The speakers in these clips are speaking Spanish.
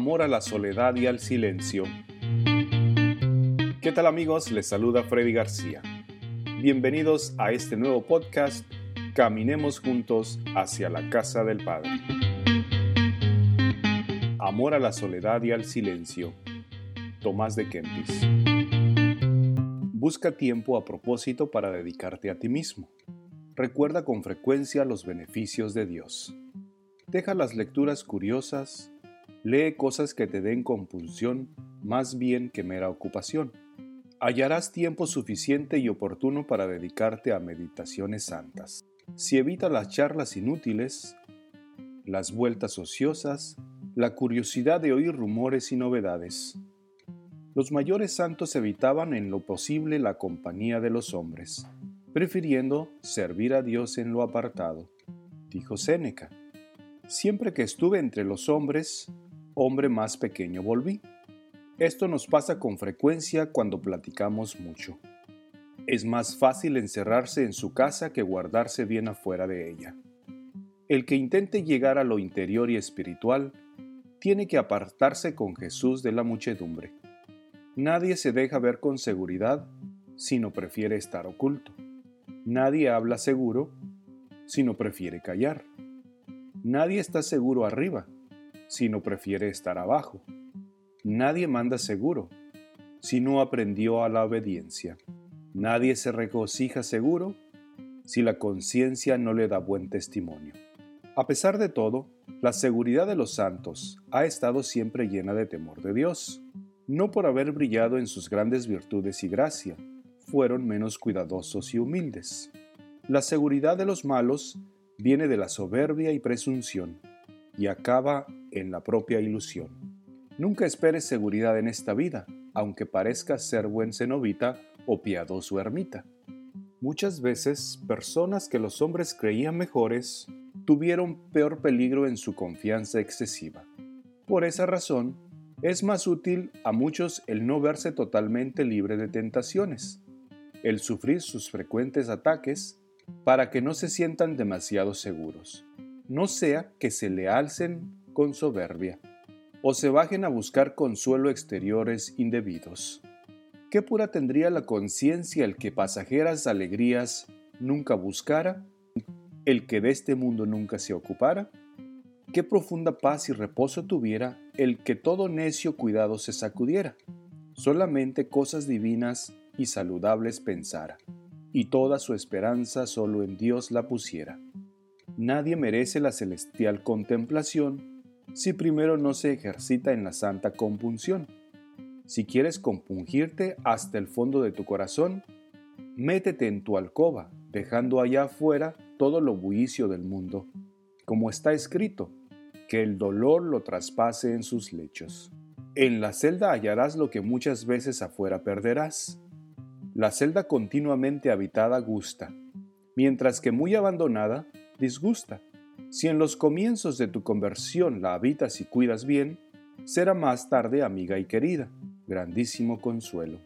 amor a la soledad y al silencio. ¿Qué tal amigos? Les saluda Freddy García. Bienvenidos a este nuevo podcast, Caminemos juntos hacia la casa del Padre. Amor a la soledad y al silencio. Tomás de Kempis. Busca tiempo a propósito para dedicarte a ti mismo. Recuerda con frecuencia los beneficios de Dios. Deja las lecturas curiosas, lee cosas que te den compulsión más bien que mera ocupación. Hallarás tiempo suficiente y oportuno para dedicarte a meditaciones santas. Si evitas las charlas inútiles, las vueltas ociosas, la curiosidad de oír rumores y novedades. Los mayores santos evitaban en lo posible la compañía de los hombres, prefiriendo servir a Dios en lo apartado. Dijo Séneca, Siempre que estuve entre los hombres, hombre más pequeño volví. Esto nos pasa con frecuencia cuando platicamos mucho. Es más fácil encerrarse en su casa que guardarse bien afuera de ella. El que intente llegar a lo interior y espiritual tiene que apartarse con Jesús de la muchedumbre. Nadie se deja ver con seguridad, sino prefiere estar oculto. Nadie habla seguro, sino prefiere callar. Nadie está seguro arriba, sino prefiere estar abajo. Nadie manda seguro, si no aprendió a la obediencia. Nadie se regocija seguro si la conciencia no le da buen testimonio. A pesar de todo, la seguridad de los santos ha estado siempre llena de temor de Dios, no por haber brillado en sus grandes virtudes y gracia, fueron menos cuidadosos y humildes. La seguridad de los malos viene de la soberbia y presunción y acaba en la propia ilusión. Nunca esperes seguridad en esta vida, aunque parezca ser buen cenobita o piadoso ermita. Muchas veces, personas que los hombres creían mejores tuvieron peor peligro en su confianza excesiva. Por esa razón, es más útil a muchos el no verse totalmente libre de tentaciones, el sufrir sus frecuentes ataques para que no se sientan demasiado seguros, no sea que se le alcen con soberbia o se bajen a buscar consuelo exteriores indebidos. ¿Qué pura tendría la conciencia el que pasajeras alegrías nunca buscara, el que de este mundo nunca se ocupara? ¿Qué profunda paz y reposo tuviera el que todo necio cuidado se sacudiera? Solamente cosas divinas y saludables pensara y toda su esperanza solo en Dios la pusiera. Nadie merece la celestial contemplación si primero no se ejercita en la santa compunción. Si quieres compungirte hasta el fondo de tu corazón, métete en tu alcoba, dejando allá afuera todo lo bullicio del mundo, como está escrito, que el dolor lo traspase en sus lechos. En la celda hallarás lo que muchas veces afuera perderás, la celda continuamente habitada gusta, mientras que muy abandonada disgusta. Si en los comienzos de tu conversión la habitas y cuidas bien, será más tarde amiga y querida, grandísimo consuelo.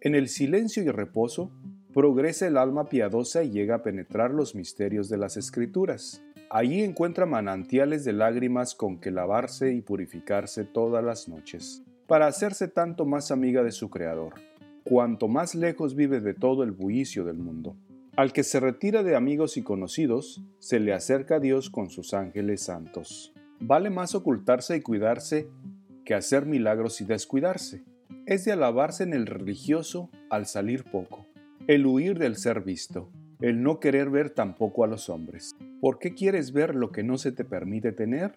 En el silencio y reposo, progresa el alma piadosa y llega a penetrar los misterios de las escrituras. Allí encuentra manantiales de lágrimas con que lavarse y purificarse todas las noches, para hacerse tanto más amiga de su Creador cuanto más lejos vive de todo el bullicio del mundo. Al que se retira de amigos y conocidos, se le acerca a Dios con sus ángeles santos. Vale más ocultarse y cuidarse que hacer milagros y descuidarse. Es de alabarse en el religioso al salir poco, el huir del ser visto, el no querer ver tampoco a los hombres. ¿Por qué quieres ver lo que no se te permite tener?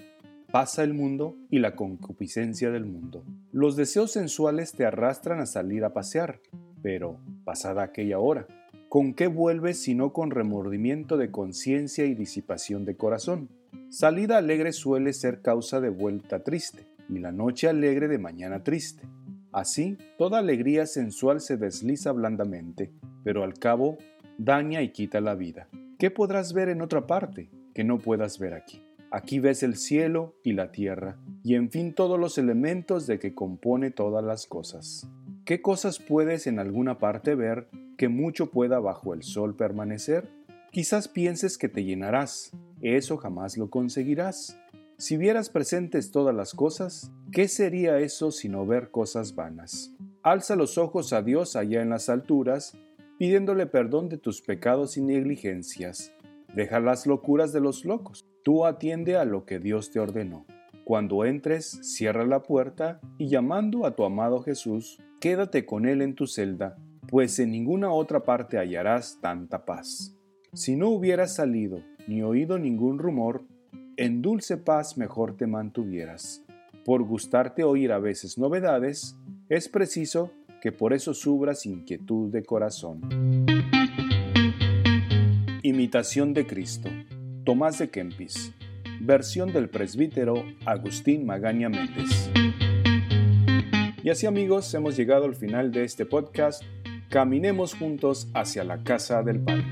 pasa el mundo y la concupiscencia del mundo. Los deseos sensuales te arrastran a salir a pasear, pero, pasada aquella hora, ¿con qué vuelves sino con remordimiento de conciencia y disipación de corazón? Salida alegre suele ser causa de vuelta triste, y la noche alegre de mañana triste. Así, toda alegría sensual se desliza blandamente, pero al cabo daña y quita la vida. ¿Qué podrás ver en otra parte que no puedas ver aquí? Aquí ves el cielo y la tierra, y en fin todos los elementos de que compone todas las cosas. ¿Qué cosas puedes en alguna parte ver que mucho pueda bajo el sol permanecer? Quizás pienses que te llenarás, eso jamás lo conseguirás. Si vieras presentes todas las cosas, ¿qué sería eso sino ver cosas vanas? Alza los ojos a Dios allá en las alturas, pidiéndole perdón de tus pecados y negligencias. Deja las locuras de los locos. Tú atiende a lo que Dios te ordenó. Cuando entres, cierra la puerta y llamando a tu amado Jesús, quédate con él en tu celda, pues en ninguna otra parte hallarás tanta paz. Si no hubieras salido ni oído ningún rumor, en dulce paz mejor te mantuvieras. Por gustarte oír a veces novedades, es preciso que por eso subras inquietud de corazón. Imitación de Cristo. Tomás de Kempis versión del presbítero Agustín Magaña Méndez. Y así amigos, hemos llegado al final de este podcast. Caminemos juntos hacia la casa del Padre.